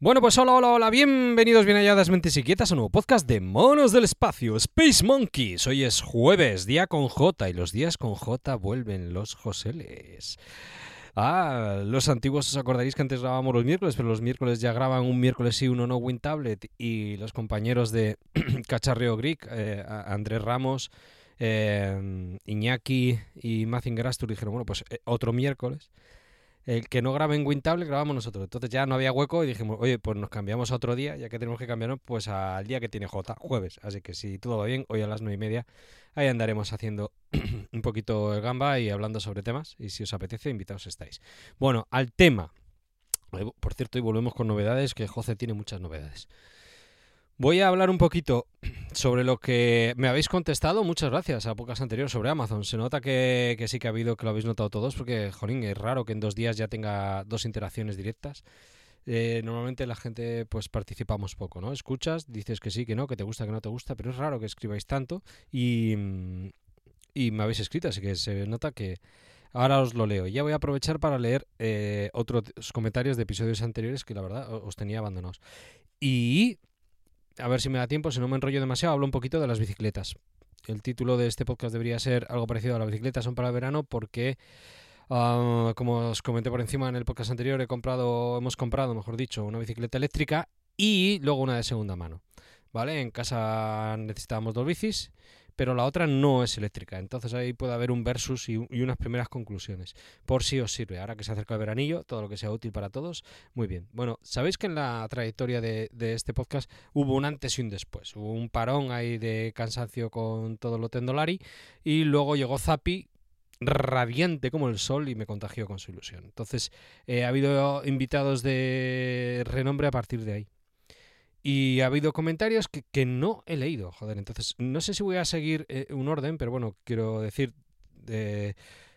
Bueno, pues hola, hola, hola, bienvenidos bien halladas mentes inquietas a un nuevo podcast de Monos del Espacio, Space Monkeys. Hoy es jueves, día con J, y los días con J vuelven los Joseles. Ah, los antiguos os acordaréis que antes grabábamos los miércoles, pero los miércoles ya graban un miércoles sí, uno no, WinTablet, y los compañeros de Cacharreo Greek, eh, Andrés Ramos, eh, Iñaki y Mazinger Astur dijeron, bueno, pues eh, otro miércoles el que no grabe en WinTable grabamos nosotros. Entonces ya no había hueco y dijimos, oye, pues nos cambiamos a otro día, ya que tenemos que cambiarnos pues al día que tiene J, jueves. Así que si todo va bien, hoy a las nueve y media, ahí andaremos haciendo un poquito el gamba y hablando sobre temas. Y si os apetece, invitados estáis. Bueno, al tema. Por cierto, hoy volvemos con novedades, que José tiene muchas novedades. Voy a hablar un poquito sobre lo que me habéis contestado. Muchas gracias a pocas anteriores sobre Amazon. Se nota que, sí que ha habido, que lo habéis notado todos, porque, jolín, es raro que en dos días ya tenga dos interacciones directas. Eh, normalmente la gente pues participamos poco, ¿no? Escuchas, dices que sí, que no, que te gusta, que no te gusta, pero es raro que escribáis tanto y, y me habéis escrito, así que se nota que ahora os lo leo. Ya voy a aprovechar para leer eh, otros comentarios de episodios anteriores que la verdad os tenía abandonados. Y a ver si me da tiempo, si no me enrollo demasiado, hablo un poquito de las bicicletas. El título de este podcast debería ser algo parecido a las bicicletas son para el verano porque, ah, como os comenté por encima en el podcast anterior, he comprado, hemos comprado, mejor dicho, una bicicleta eléctrica y luego una de segunda mano. ¿Vale? En casa necesitábamos dos bicis pero la otra no es eléctrica. Entonces ahí puede haber un versus y, unas primeras conclusiones. Por si os sirve. Ahora que se acerca el veranillo, todo lo que sea útil para todos, muy bien. Bueno, sabéis que en la trayectoria de, este podcast hubo un antes y un después. Hubo un parón ahí de cansancio con todo lo tendolari y luego llegó Zapi radiante como el sol y me contagió con su ilusión. Entonces, eh, ha habido invitados de renombre a partir de ahí. Y ha habido comentarios que, no he leído, joder. Entonces, no sé si voy a seguir eh, un orden, pero bueno, quiero decir, de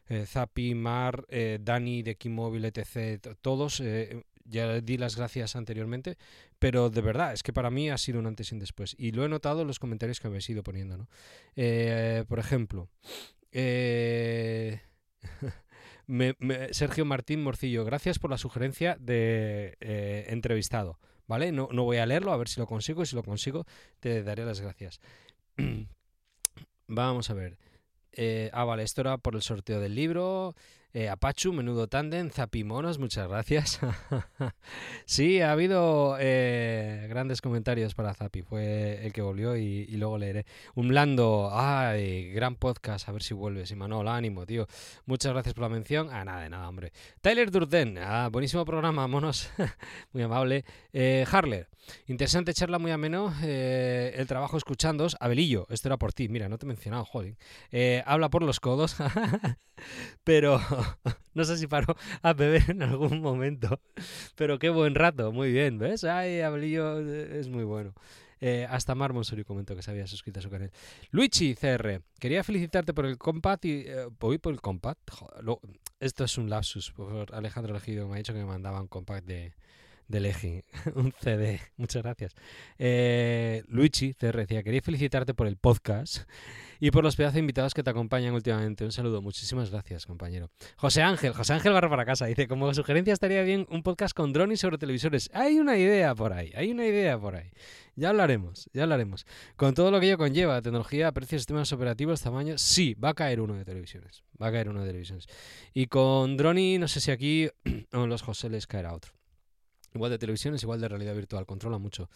eh, Zapi, Mar, eh, Dani de Kimóvil, etc., todos, ya di las gracias anteriormente, pero de verdad, es que para mí ha sido un antes y un después. Y lo he notado en los comentarios que habéis ido poniendo, ¿no? por ejemplo, Sergio Martín Morcillo, gracias por la sugerencia de entrevistado. ¿Vale? No, no voy a leerlo, a ver si lo consigo y si lo consigo te daré las gracias. Vamos a ver. Eh, ah, vale, esto era por el sorteo del libro. Eh, Apachu, menudo tandem, Zapimonos, muchas gracias. sí, ha habido eh, grandes comentarios para Zapi, fue el que volvió y, luego leeré. Un blando, ay, gran podcast, a ver si vuelves. Y Manol, ánimo, tío. Muchas gracias por la mención. Ah, nada, de nada, hombre. Tyler Durden, ah, buenísimo programa, monos, muy amable. Eh, Harler, interesante charla, muy ameno. Eh, el trabajo escuchándos. Abelillo, esto era por ti, mira, no te he mencionado, joder. habla por los codos, pero no sé si paro a beber en algún momento. Pero qué buen rato, muy bien, ¿ves? Ay, Abelillo eh, es muy bueno. Eh, hasta Marmon Sori comentó que se había suscrito a su canal. Luigi CR, quería felicitarte por el compact y. Eh, voy por el compact. esto es un lapsus. Por Alejandro Elegido me ha dicho que me mandaba un compact de, de Legi, un CD. Muchas gracias. Eh, Luigi CR decía: Quería felicitarte por el podcast y por los pedazos de invitados que te acompañan últimamente. Un saludo, muchísimas gracias, compañero. José Ángel, José Ángel Barra para casa, dice, como sugerencia estaría bien un podcast con drones sobre televisores. Hay una idea por ahí, hay una idea por ahí. Ya hablaremos, ya hablaremos. Con todo lo que ello conlleva, tecnología, precios, sistemas operativos, tamaño, sí, va a caer uno de televisiones. Va a caer uno de televisiones. Y con Droni, no sé si aquí o en los José les caerá otro. Igual de televisiones, igual de realidad virtual, controla mucho.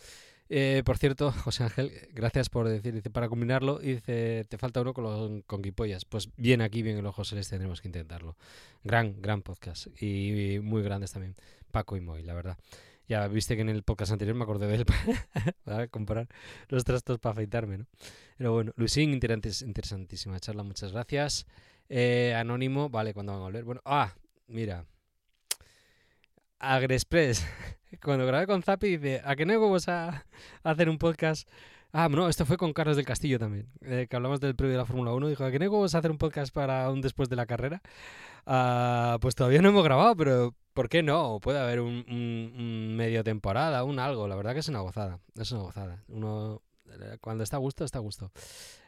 Eh, por cierto, José Ángel, gracias por decir, dice, para combinarlo, dice, te falta uno con con guipollas. Pues bien aquí, bien en los José, les tendremos que intentarlo. Gran, gran podcast. Y, muy grandes también. Paco y Moy, la verdad. Ya viste que en el podcast anterior me acordé de él para comprar los trastos para afeitarme, ¿no? Pero bueno, Luisín, interesantísima charla, muchas gracias. Eh, anónimo, vale, cuando van a volver? Bueno, ah, mira. Agrexpress cuando grabé con Zapi, dice, ¿a qué no vamos a, hacer un podcast? Ah, no, esto fue con Carlos del Castillo también, eh, que hablamos del previo de la Fórmula 1. Dijo, ¿a qué no vamos a hacer un podcast para un después de la carrera? Ah, pues todavía no hemos grabado, pero ¿por qué no? Puede haber un, medio temporada, un algo. La verdad que es una gozada, es una gozada. Uno, eh, cuando está a gusto, está a gusto.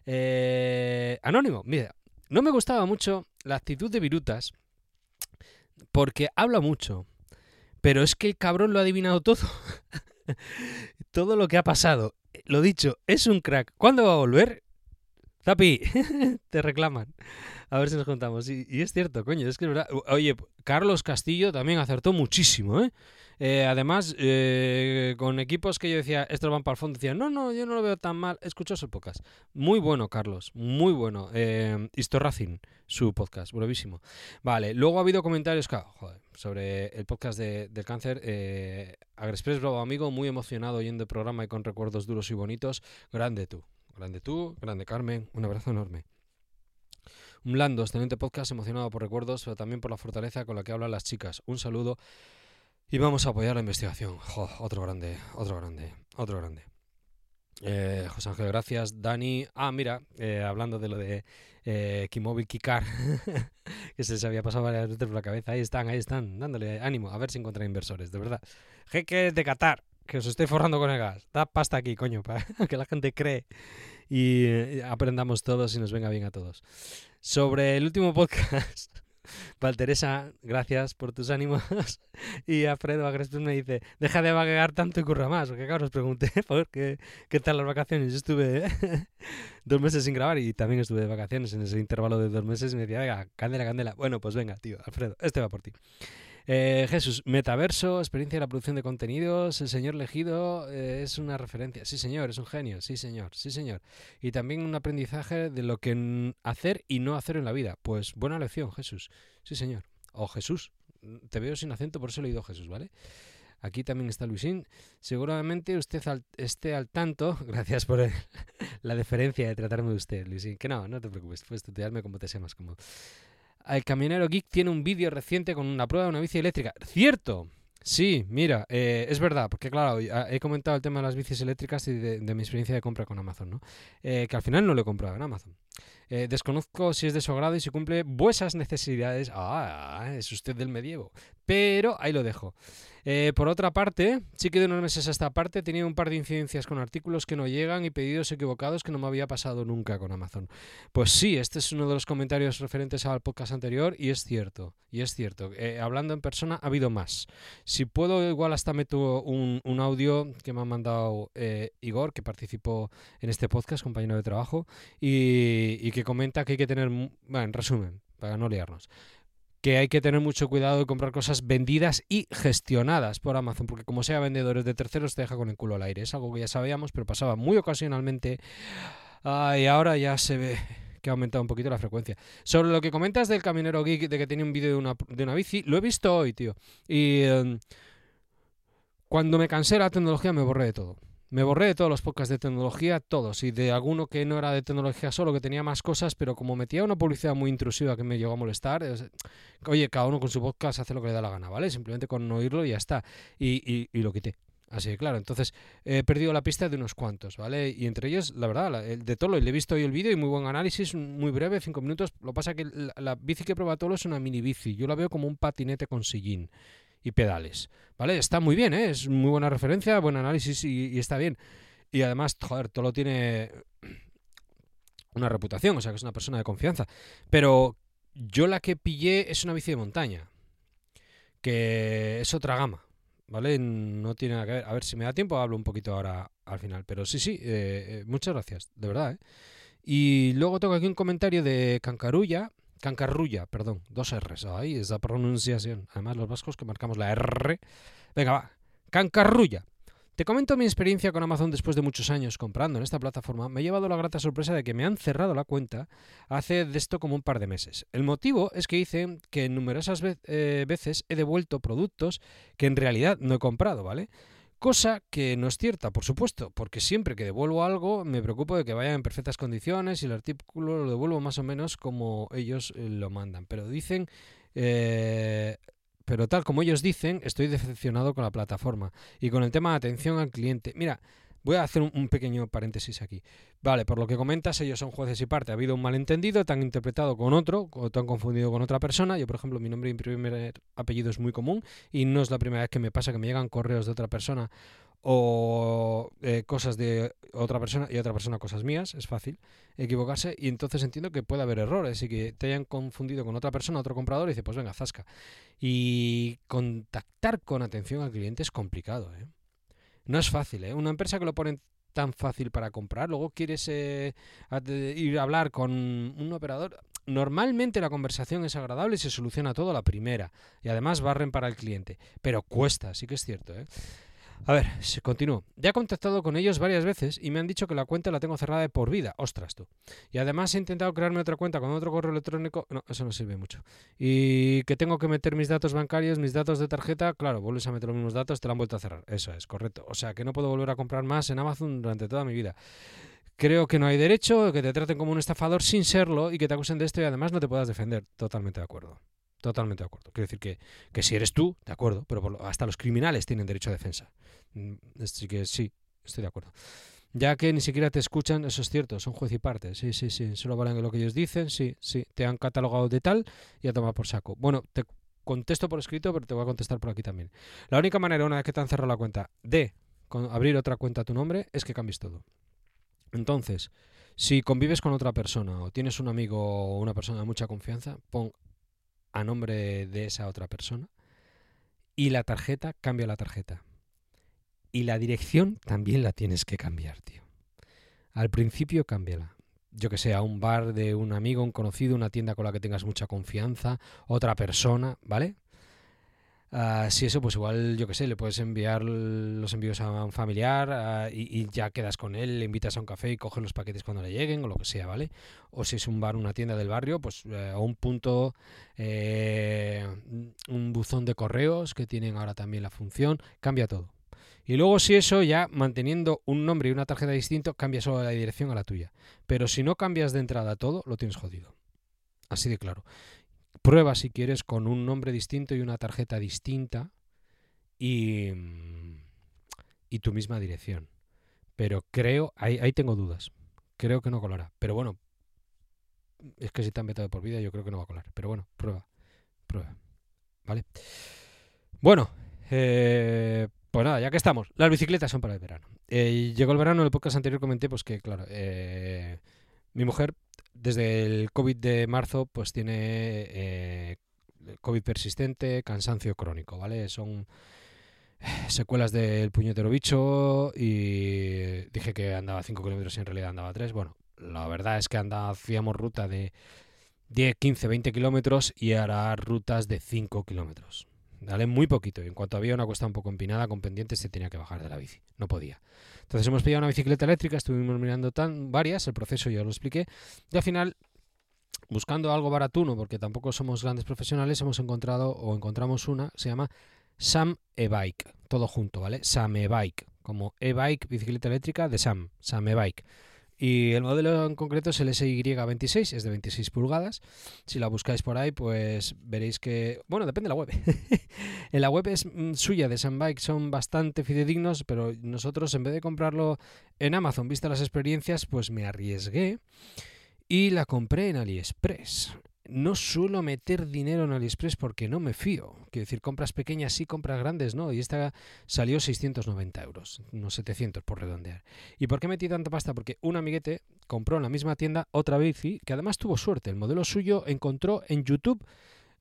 Eh, anónimo, mira, no me gustaba mucho la actitud de Virutas porque habla mucho. Pero es que el cabrón lo ha adivinado todo. todo lo que ha pasado. Lo dicho, es un crack. ¿Cuándo va a volver? Tapi, te reclaman. A ver si nos contamos. Y, y, es cierto, coño, es que es verdad. Oye, Carlos Castillo también acertó muchísimo, ¿eh? Eh, además, eh, con equipos que yo decía, estos van para el fondo, decían, no, no, yo no lo veo tan mal. Escuchó su podcast. Muy bueno, Carlos, muy bueno. Eh, su podcast, brevísimo. Vale, luego ha habido comentarios sobre el podcast del cáncer. Eh, Agrexpress, bravo amigo, muy emocionado oyendo el programa y con recuerdos duros y bonitos. Grande tú, grande tú, grande Carmen, un abrazo enorme. Un blando, excelente podcast, emocionado por recuerdos, pero también por la fortaleza con la que hablan las chicas. Un saludo y vamos a apoyar la investigación. otro grande, otro grande, otro grande. Eh, José Ángel, gracias. Dani, ah, mira, eh, hablando de lo de eh, Kikar, que se les había pasado varias veces por la cabeza. Ahí están, ahí están, dándole ánimo, a ver si encuentran inversores, de verdad. Jeques de Qatar, que os estoy forrando con el gas. Da pasta aquí, coño, para que la gente cree y eh, aprendamos todos y nos venga bien a todos. Sobre el último podcast. Valteresa, gracias por tus ánimos. y Alfredo Agrespes me dice, deja de vaguear tanto y curra más. Porque claro, os pregunté por qué, qué tal las vacaciones. Yo estuve dos meses sin grabar y también estuve de vacaciones en ese intervalo de dos meses y me decía, venga, candela, candela. Bueno, pues venga, tío, Alfredo, este va por ti. Eh, Jesús, metaverso, experiencia de la producción de contenidos, el señor elegido eh, es una referencia. Sí, señor, es un genio. Sí, señor, sí, señor. Y también un aprendizaje de lo que hacer y no hacer en la vida. Pues buena lección, Jesús. Sí, señor. O Jesús. Te veo sin acento, por eso he leído Jesús, ¿vale? Aquí también está Luisín. Seguramente usted esté al tanto, gracias por la deferencia de tratarme de usted, Luisín. Que no, no te preocupes, puedes tutearme como te sea más cómodo. El Camionero Geek tiene un vídeo reciente con una prueba de una bici eléctrica. ¡Cierto! Sí, mira, eh, es verdad, porque claro, he comentado el tema de las bicis eléctricas y de, mi experiencia de compra con Amazon, ¿no? Eh, que al final no lo he comprado en Amazon. Eh, desconozco si es de su agrado y si cumple vuestras necesidades. Ah, es usted del medievo. Pero ahí lo dejo. Eh, por otra parte, sí que de unos meses a esta parte he tenido un par de incidencias con artículos que no llegan y pedidos equivocados que no me había pasado nunca con Amazon. Pues sí, este es uno de los comentarios referentes al podcast anterior y es cierto, y es cierto. Eh, hablando en persona ha habido más. Si puedo, igual hasta meto un, un audio que me ha mandado eh, Igor, que participó en este podcast, compañero de trabajo, y, y que comenta que hay que tener, bueno, en resumen, para no liarnos que hay que tener mucho cuidado de comprar cosas vendidas y gestionadas por Amazon, porque como sea vendedores de terceros te deja con el culo al aire. Es algo que ya sabíamos, pero pasaba muy ocasionalmente y ahora ya se ve que ha aumentado un poquito la frecuencia. Sobre lo que comentas del camionero geek, de que tiene un vídeo de una, de una bici, lo he visto hoy, tío. Y em, cuando me cansé de la tecnología me borré de todo. Me borré de todos los podcasts de tecnología, todos, y de alguno que no era de tecnología solo, que tenía más cosas, pero como metía una publicidad muy intrusiva que me llegó a molestar, oye, cada uno con su podcast hace lo que le da la gana, ¿vale? Simplemente con oírlo y ya está. Y, y, lo quité. Así que claro, entonces he perdido la pista de unos cuantos, ¿vale? Y entre ellos, la verdad, el de Tolo, le he visto hoy el vídeo y muy buen análisis, muy breve, cinco minutos. Lo pasa que la, bici que prueba Tolo es una mini bici. Yo la veo como un patinete con sillín y pedales. ¿Vale? Está muy bien, ¿eh? Es muy buena referencia, buen análisis y, está bien. Y además, joder, todo lo tiene una reputación, o sea que es una persona de confianza. Pero yo la que pillé es una bici de montaña, que es otra gama, ¿vale? No tiene nada que ver. A ver, si me da tiempo hablo un poquito ahora al final. Pero sí, sí, eh, eh, muchas gracias, de verdad, ¿eh? Y luego tengo aquí un comentario de Cancarulla, Cancarrulla, perdón, dos R's. Ahí esa pronunciación. Además, los vascos que marcamos la R. Venga, va. Cancarrulla. Te comento mi experiencia con Amazon después de muchos años comprando en esta plataforma. Me he llevado la grata sorpresa de que me han cerrado la cuenta hace de esto como un par de meses. El motivo es que hice que numerosas eh, veces he devuelto productos que en realidad no he comprado, ¿vale? Cosa que no es cierta, por supuesto, porque siempre que devuelvo algo me preocupo de que vaya en perfectas condiciones y el artículo lo devuelvo más o menos como ellos eh, lo mandan. Pero dicen, eh, pero tal como ellos dicen, estoy decepcionado con la plataforma y con el tema de atención al cliente. Mira, Voy a hacer un, pequeño paréntesis aquí. Vale, por lo que comentas, ellos son jueces y parte. Ha habido un malentendido, te han interpretado con otro, o te han confundido con otra persona. Yo, por ejemplo, mi nombre y primer apellido es muy común y no es la primera vez que me pasa que me llegan correos de otra persona o eh, cosas de otra persona y otra persona cosas mías, es fácil equivocarse y entonces entiendo que puede haber errores y que te hayan confundido con otra persona, otro comprador y dice, pues venga, zasca. Y contactar con atención al cliente es complicado, ¿eh? No es fácil, ¿eh? Una empresa que lo pone tan fácil para comprar, luego quieres eh, ir a hablar con un operador. Normalmente la conversación es agradable y se soluciona todo a la primera. Y además barren para el cliente. Pero cuesta, sí que es cierto, ¿eh? A ver, continúo. Ya he contactado con ellos varias veces y me han dicho que la cuenta la tengo cerrada de por vida. Ostras, tú. Y además he intentado crearme otra cuenta con otro correo electrónico. No, eso no sirve mucho. Y que tengo que meter mis datos bancarios, mis datos de tarjeta. Claro, vuelves a meter los mismos datos, te la han vuelto a cerrar. Eso es, correcto. O sea que no puedo volver a comprar más en Amazon durante toda mi vida. Creo que no hay derecho, que te traten como un estafador sin serlo y que te acusen de esto y además no te puedas defender. Totalmente de acuerdo. Totalmente de acuerdo. Quiero decir que, que si eres tú, de acuerdo, pero hasta los criminales tienen derecho a defensa. Mm, así que sí, estoy de acuerdo. Ya que ni siquiera te escuchan, eso es cierto, son juez y parte. Sí, sí, sí, solo valen lo que ellos dicen, sí, sí. Te han catalogado de tal y a tomar por saco. Bueno, te contesto por escrito, pero te voy a contestar por aquí también. La única manera, una vez que te han cerrado la cuenta, de abrir otra cuenta a tu nombre, es que cambies todo. Entonces, si convives con otra persona o tienes un amigo o una persona de mucha confianza, pon a nombre de esa otra persona y la tarjeta, cambia la tarjeta. Y la dirección también la tienes que cambiar, tío. Al principio cámbiala. Yo que sé, un bar de un amigo, un conocido, una tienda con la que tengas mucha confianza, otra persona, ¿vale? Uh, si eso, pues igual, yo que sé, le puedes enviar los envíos a un familiar ah, y, ya quedas con él, le invitas a un café y coges los paquetes cuando le lleguen o lo que sea, ¿vale? O si es un bar, una tienda del barrio, pues eh, a un punto, eh, un buzón de correos que tienen ahora también la función, cambia todo. Y luego si eso ya manteniendo un nombre y una tarjeta distinto, cambia solo la dirección a la tuya. Pero si no cambias de entrada todo, lo tienes jodido. Así de claro. Prueba si quieres con un nombre distinto y una tarjeta distinta y, y tu misma dirección. Pero creo, ahí, ahí tengo dudas. Creo que no colará. Pero bueno, es que si te han vetado por vida, yo creo que no va a colar. Pero bueno, prueba. Prueba. ¿Vale? Bueno, eh, pues nada, ya que estamos. Las bicicletas son para el verano. Eh, llegó el verano, en el podcast anterior comenté pues que, claro, eh, mi mujer desde el COVID de marzo, pues tiene eh, COVID persistente, cansancio crónico, ¿vale? Son secuelas del puñetero bicho y dije que andaba 5 kilómetros y en realidad andaba 3. Bueno, la verdad es que anda, hacíamos ruta de 10, 15, 20 kilómetros y ahora rutas de 5 kilómetros. Dale muy poquito. Y en cuanto había una cuesta un poco empinada con pendientes, se tenía que bajar de la bici. No podía. Entonces hemos pillado una bicicleta eléctrica, estuvimos mirando tan varias, el proceso ya lo expliqué. Y al final, buscando algo baratuno, porque tampoco somos grandes profesionales, hemos encontrado o encontramos una, se llama Sam E-Bike. Todo junto, ¿vale? Sam E-Bike. Como e-bike, bicicleta eléctrica de Sam. Sam E-Bike. Y el modelo en concreto es el SY26, es de 26 pulgadas. Si la buscáis por ahí, pues veréis que, bueno, depende de la web. en la web es mm, suya de Sunbike, son bastante fidedignos, pero nosotros en vez de comprarlo en Amazon, vista las experiencias, pues me arriesgué y la compré en AliExpress no suelo meter dinero en AliExpress porque no me fío. Quiero decir, compras pequeñas sí, compras grandes no. Y esta salió 690 euros, unos 700 por redondear. ¿Y por qué metí tanta pasta? Porque un amiguete compró en la misma tienda otra bici que además tuvo suerte. El modelo suyo encontró en YouTube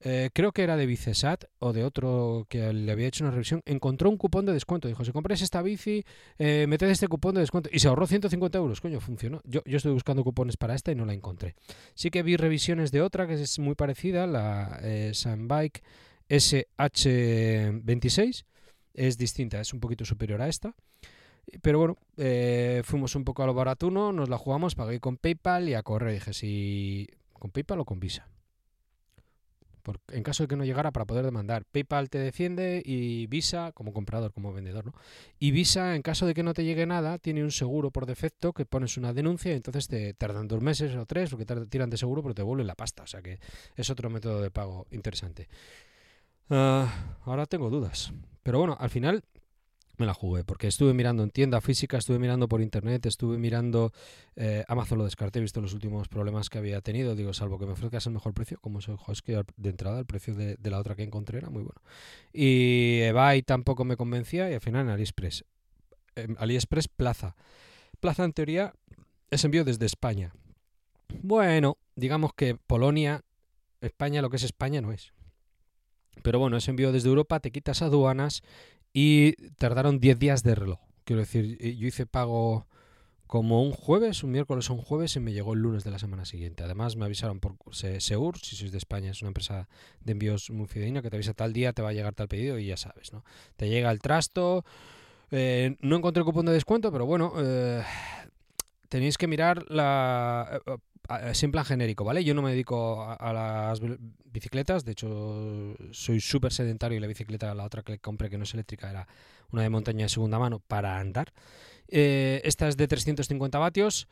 eh, creo que era de Vicesat o de otro que le había hecho una revisión, encontró un cupón de descuento. Dijo, si compras esta bici, eh, meted este cupón de descuento. Y se ahorró 150 euros. Coño, funcionó. Yo, yo estoy buscando cupones para esta y no la encontré. Sí que vi revisiones de otra que es muy parecida, la eh, Sunbike SH26. Es distinta, es un poquito superior a esta. Pero bueno, eh, fuimos un poco a lo baratuno, nos la jugamos, pagué con PayPal y a correr. Dije, si... ¿Con PayPal o con Visa? En caso de que no llegara para poder demandar. PayPal te defiende y Visa como comprador, como vendedor, ¿no? Y Visa, en caso de que no te llegue nada, tiene un seguro por defecto que pones una denuncia y entonces te tardan dos meses o tres porque te tiran de seguro pero te vuelven la pasta. O sea que es otro método de pago interesante. Ah, ahora tengo dudas. Pero bueno, al final me la jugué, porque estuve mirando en tienda física, estuve mirando por internet, estuve mirando eh, Amazon lo descarté, he visto los últimos problemas que había tenido, digo, salvo que me ofrezcas el mejor precio, como soy es que de entrada el precio de, la otra que encontré era muy bueno. Y eBay tampoco me convencía y al final en AliExpress. AliExpress Plaza. Plaza en teoría es envío desde España. Bueno, digamos que Polonia, España, lo que es España no es. Pero bueno, es envío desde Europa, te quitas aduanas y tardaron 10 días de reloj. Quiero decir, yo hice pago como un jueves, un miércoles o un jueves y me llegó el lunes de la semana siguiente. Además me avisaron por Seur, si sois de España, es una empresa de envíos muy fidedigna que te avisa tal día, te va a llegar tal pedido y ya sabes, ¿no? Te llega el trasto. Eh, no encontré cupón de descuento, pero bueno, eh, tenéis que mirar la es en genérico, ¿vale? Yo no me dedico a, las bicicletas, de hecho soy súper sedentario y la bicicleta, la otra que compré que no es eléctrica, era una de montaña de segunda mano para andar. Eh, esta es de 350 vatios.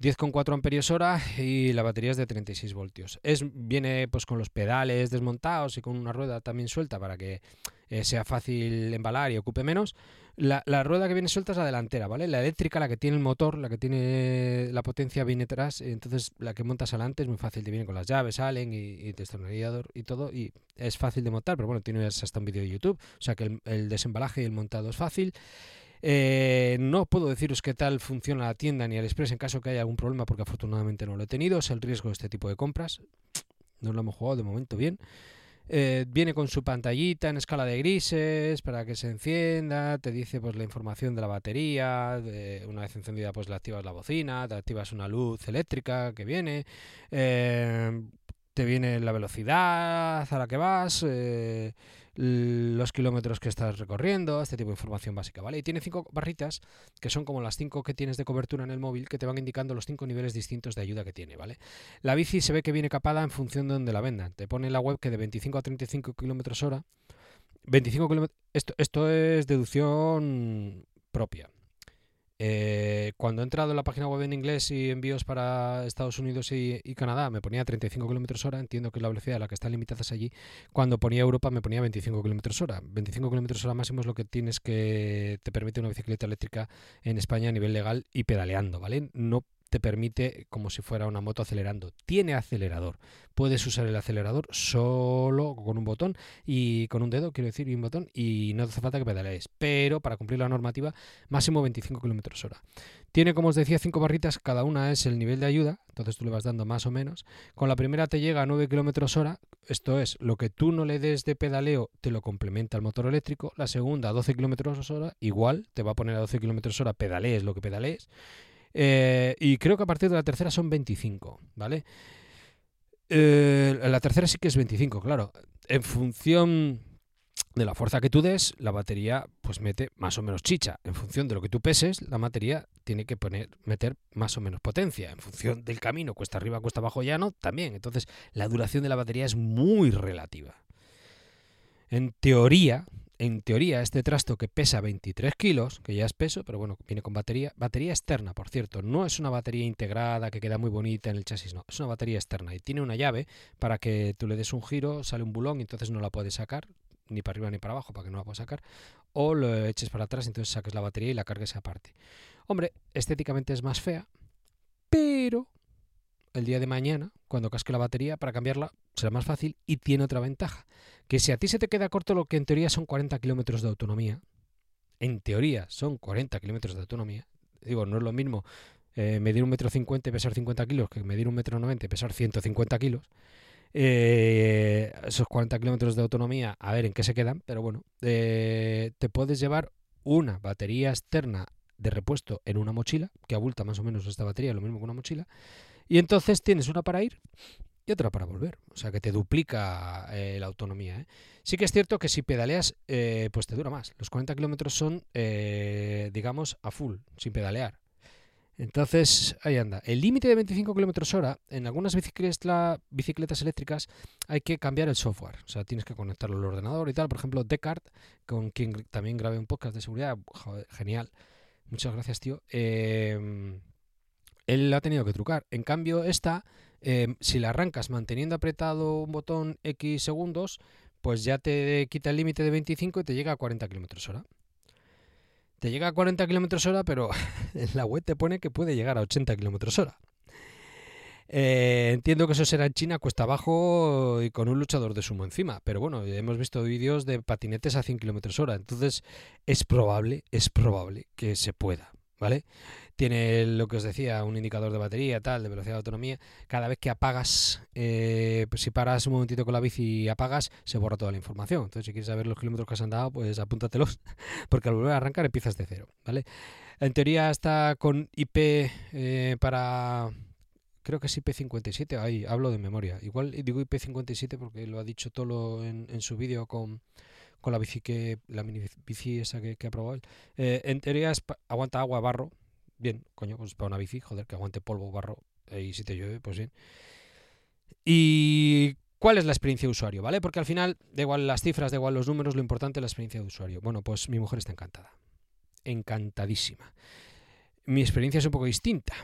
10,4 amperios hora y la batería es de 36 voltios. Es, viene pues con los pedales desmontados y con una rueda también suelta para que eh, sea fácil embalar y ocupe menos. La, rueda que viene suelta es la delantera, ¿vale? La eléctrica, la que tiene el motor, la que tiene la potencia viene atrás, entonces la que montas adelante es muy fácil, te viene con las llaves, salen y, y destornillador y todo, y es fácil de montar, pero bueno, tiene hasta un vídeo de YouTube, o sea que el, el desembalaje y el montado es fácil. Eh, no puedo deciros qué tal funciona la tienda ni el Express en caso que haya algún problema porque afortunadamente no lo he tenido. Es el riesgo de este tipo de compras. No lo hemos jugado de momento bien. Eh, viene con su pantallita en escala de grises para que se encienda, te dice pues la información de la batería, una vez encendida pues le activas la bocina, te activas una luz eléctrica que viene, eh, te viene la velocidad a la que vas, los kilómetros que estás recorriendo, este tipo de información básica, ¿vale? Y tiene cinco barritas que son como las cinco que tienes de cobertura en el móvil que te van indicando los cinco niveles distintos de ayuda que tiene, ¿vale? La bici se ve que viene capada en función de donde la vendan. Te pone la web que de 25 a 35 kilómetros hora. 25 kilómetros. Esto, esto es deducción propia. Eh, cuando he entrado en la página web en inglés y envíos para Estados Unidos y, Canadá me ponía 35 km hora, entiendo que es la velocidad a la que están limitadas allí. Cuando ponía Europa me ponía 25 km hora. 25 km hora máximo es lo que tienes que te permite una bicicleta eléctrica en España a nivel legal y pedaleando, ¿vale? No te permite como si fuera una moto acelerando. Tiene acelerador. Puedes usar el acelerador solo con un botón y con un dedo, quiero decir, y un botón, y no hace falta que pedalees. Pero para cumplir la normativa, máximo 25 km hora. Tiene, como os decía, cinco barritas, cada una es el nivel de ayuda, entonces tú le vas dando más o menos. Con la primera te llega a 9 km hora, esto es, lo que tú no le des de pedaleo te lo complementa el motor eléctrico. La segunda a 12 km hora, igual, te va a poner a 12 km hora, pedalees lo que pedalees. Eh, y creo que a partir de la tercera son 25, ¿vale? Eh, la tercera sí que es 25, claro. En función de la fuerza que tú des, la batería pues mete más o menos chicha. En función de lo que tú peses, la batería tiene que poner, meter más o menos potencia. En función del camino, cuesta arriba, cuesta abajo, llano, también. Entonces, la duración de la batería es muy relativa. En teoría, en teoría, este trasto que pesa 23 kilos, que ya es peso, pero bueno, viene con batería, batería externa, por cierto, no es una batería integrada que queda muy bonita en el chasis, no, es una batería externa y tiene una llave para que tú le des un giro, sale un bulón y entonces no la puedes sacar, ni para arriba ni para abajo, para que no la puedas sacar, o lo eches para atrás entonces saques la batería y la cargues aparte. Hombre, estéticamente es más fea, pero el día de mañana, cuando casque la batería, para cambiarla será más fácil y tiene otra ventaja, que si a ti se te queda corto lo que en teoría son 40 kilómetros de autonomía, en teoría son 40 kilómetros de autonomía, digo, no es lo mismo eh, medir un metro cincuenta y pesar 50 kilos que medir un metro noventa y pesar 150 kilos, eh, esos 40 kilómetros de autonomía, a ver en qué se quedan, pero bueno, eh, te puedes llevar una batería externa de repuesto en una mochila, que abulta más o menos esta batería, lo mismo que una mochila, y entonces tienes una para ir y otra para volver. O sea que te duplica eh, la autonomía. ¿eh? Sí que es cierto que si pedaleas, eh, pues te dura más. Los 40 kilómetros son, digamos, a full, sin pedalear. Entonces, ahí anda. El límite de 25 kilómetros hora, en algunas bicicletas eléctricas hay que cambiar el software. O sea, tienes que conectarlo al ordenador y tal. Por ejemplo, Descartes, con quien también grabé un podcast de seguridad, genial. Muchas gracias, tío. Eh, él ha tenido que trucar. En cambio, esta, em, si la arrancas manteniendo apretado un botón X segundos, pues ya te quita el límite de 25 y te llega a 40 kilómetros hora. Te llega a 40 kilómetros hora, pero la web te pone que puede llegar a 80 kilómetros hora. Eh, entiendo que eso será en China, cuesta abajo y con un luchador de sumo encima. Pero bueno, hemos visto vídeos de patinetes a 100 kilómetros hora. Entonces es probable, es probable que se pueda. ¿Vale? Tiene lo que os decía, un indicador de batería, tal, de velocidad de autonomía. Cada vez que apagas, eh, pues si paras un momentito con la bici y apagas, se borra toda la información. Entonces, si quieres saber los kilómetros que has andado, pues apúntatelos, porque al volver a arrancar empiezas de cero, ¿vale? En teoría está con IP eh, para creo que es IP57, ahí hablo de memoria. Igual digo IP57 porque lo ha dicho Tolo en, su vídeo con, con, la bici que la mini bici esa que, ha probado. Eh, en teoría aguanta agua, barro. Bien, coño, pues para una bici, joder, que aguante polvo, barro y si te llueve, pues bien. Y ¿Cuál es la experiencia de usuario? ¿Vale? Porque al final, da igual las cifras, da igual los números, lo importante es la experiencia de usuario. Bueno, pues mi mujer está encantada. Encantadísima. Mi experiencia es un poco distinta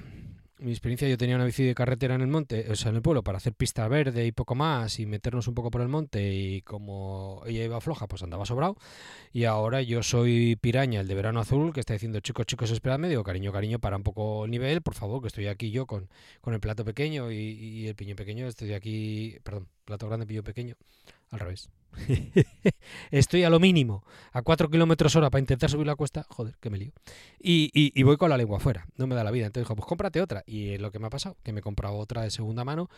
mi experiencia, yo tenía una bici de carretera en el monte, o sea, en el pueblo, para hacer pista verde y poco más y meternos un poco por el monte y como ella iba floja, pues andaba sobrado. Y ahora yo soy piraña, el de verano azul, que está diciendo, chicos, chicos, esperadme, digo, cariño, cariño, para un poco el nivel, por favor, que estoy aquí yo con, con el plato pequeño y, el piñón pequeño, estoy aquí, perdón, plato grande, piñón pequeño, al revés. Estoy a lo mínimo, a 4 kilómetros hora para intentar subir la cuesta. Joder, que me lío. Y, voy con la lengua afuera. No me da la vida. Entonces dijo, pues cómprate otra. Y es lo que me ha pasado, que me he comprado otra de segunda mano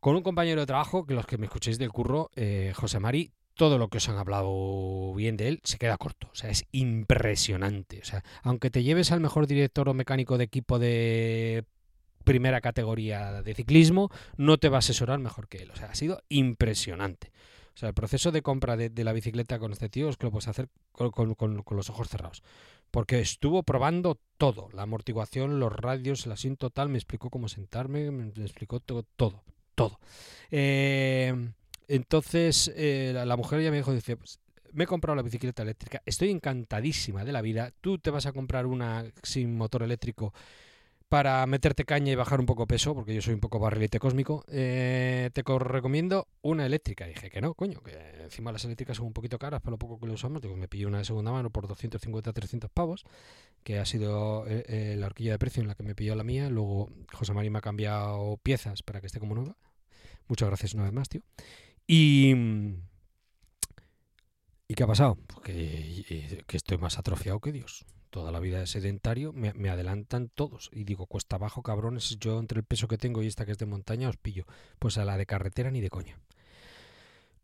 con un compañero de trabajo, que los que me escuchéis del curro, eh, José Mari, todo lo que os han hablado bien de él se queda corto. O sea, es impresionante. O sea, aunque te lleves al mejor director o mecánico de equipo de primera categoría de ciclismo, no te va a asesorar mejor que él. O sea, ha sido impresionante. O sea, el proceso de compra de, la bicicleta con este tío es que lo puedes hacer con, los ojos cerrados. Porque estuvo probando todo, la amortiguación, los radios, el asiento tal, me explicó cómo sentarme, me explicó todo, todo, todo. Eh, entonces, eh, la, mujer ya me dijo, dice, pues, me he comprado la bicicleta eléctrica, estoy encantadísima de la vida, tú te vas a comprar una sin motor eléctrico para meterte caña y bajar un poco peso, porque yo soy un poco barrilete cósmico, eh, te recomiendo una eléctrica. Dije que no, coño, que encima las eléctricas son un poquito caras por lo poco que lo usamos. Digo, me pillé una de segunda mano por 250-300 pavos, que ha sido eh, eh, la horquilla de precio en la que me pilló la mía. Luego José María me ha cambiado piezas para que esté como nueva. Muchas gracias una vez más, tío. Y... ¿Y qué ha pasado? Pues que estoy más atrofiado que Dios toda la vida de sedentario, me, adelantan todos. Y digo, cuesta abajo, cabrones, yo entre el peso que tengo y esta que es de montaña os pillo. Pues a la de carretera ni de coña.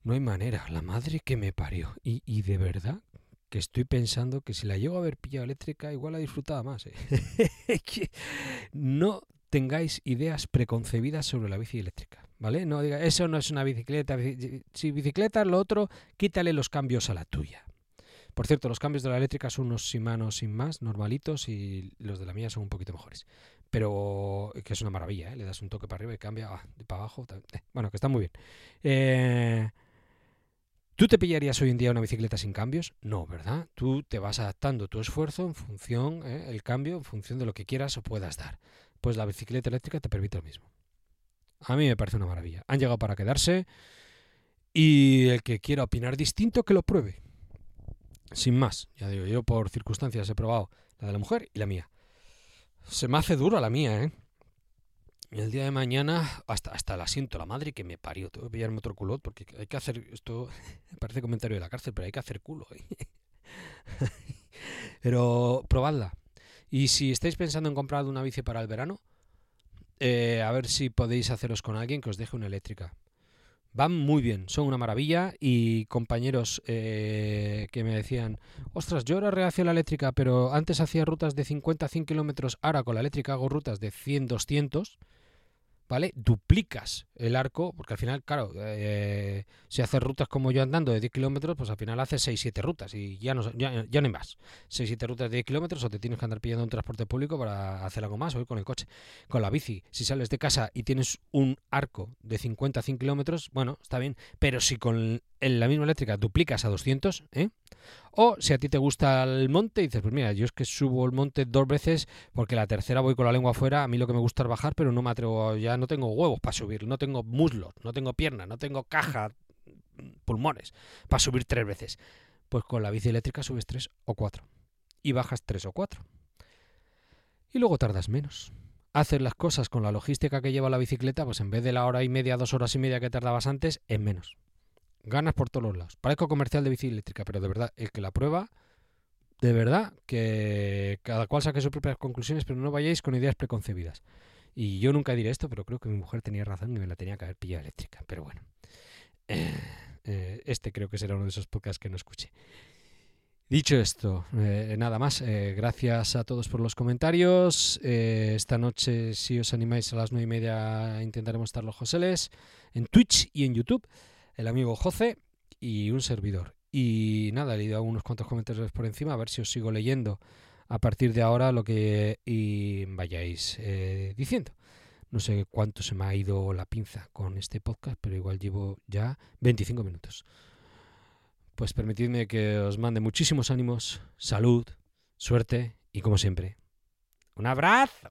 No hay manera, la madre que me parió. Y, de verdad que estoy pensando que si la llego a haber pillado eléctrica, igual la disfrutaba más. ¿eh? no tengáis ideas preconcebidas sobre la bici eléctrica, ¿vale? No diga, eso no es una bicicleta. Si bicicleta, lo otro, quítale los cambios a la tuya. Por cierto, los cambios de la eléctrica son unos Shimano sin más, normalitos, y los de la mía son un poquito mejores. Pero que es una maravilla, ¿eh? le das un toque para arriba y cambia ah, para abajo. Eh, bueno, que está muy bien. Eh, ¿Tú te pillarías hoy en día una bicicleta sin cambios? No, ¿verdad? Tú te vas adaptando tu esfuerzo en función, el cambio, en función de lo que quieras o puedas dar. Pues la bicicleta eléctrica te permite lo mismo. A mí me parece una maravilla. Han llegado para quedarse y el que quiera opinar distinto, que lo pruebe. Sin más, ya digo, yo por circunstancias he probado la de la mujer y la mía. Se me hace duro la mía, ¿eh? Y el día de mañana, hasta, hasta el asiento, la madre que me parió. Tengo que pillarme otro culot porque hay que hacer. Esto parece comentario de la cárcel, pero hay que hacer culo. ¿eh? pero probadla. Y si estáis pensando en comprar una bici para el verano, eh, a ver si podéis haceros con alguien que os deje una eléctrica. Van muy bien, son una maravilla y compañeros eh, que me decían, ostras, yo ahora reacio a la eléctrica, pero antes hacía rutas de 50 a 100 kilómetros, ahora con la eléctrica hago rutas de 100, 200 ¿vale? Duplicas el arco, porque al final, claro, eh, si haces rutas como yo andando de 10 kilómetros, pues al final haces 6-7 rutas y ya no, ya, ya no hay más. 6-7 rutas de 10 kilómetros o te tienes que andar pillando un transporte público para hacer algo más, o ir con el coche. Con la bici, si sales de casa y tienes un arco de 50-100 kilómetros, bueno, está bien, pero si con la misma eléctrica duplicas a 200, ¿eh? O si a ti te gusta el monte, dices, pues mira, yo es que subo el monte dos veces porque la tercera voy con la lengua afuera, a mí lo que me gusta es bajar, pero no me atrevo, ya no tengo huevos para subir, no tengo muslos, no tengo piernas, no tengo caja pulmones para subir tres veces. Pues con la bici eléctrica subes tres o cuatro y bajas tres o cuatro. Y luego tardas menos. Haces las cosas con la logística que lleva la bicicleta, pues en vez de la hora y media, dos horas y media que tardabas antes, en menos. Ganas por todos los lados. Parezco comercial de bici eléctrica, pero de verdad, el que la prueba, de verdad, que cada cual saque sus propias conclusiones, pero no vayáis con ideas preconcebidas. Y yo nunca diré esto, pero creo que mi mujer tenía razón y me la tenía que haber pillado eléctrica. Pero bueno, eh, eh, este creo que será uno de esos podcasts que no escuché. Dicho esto, eh, nada más. Eh, gracias a todos por los comentarios. Eh, esta noche, si os animáis a las nueve y media, intentaremos estar los Joseles en Twitch y en YouTube. El amigo Jose y un servidor. Y nada, he leído unos cuantos comentarios por encima, a ver si os sigo leyendo a partir de ahora lo que vayáis diciendo. No sé cuánto se me ha ido la pinza con este podcast, pero igual llevo ya 25 minutos pues permitidme que os mande muchísimos ánimos, salud, suerte y como siempre, un abrazo.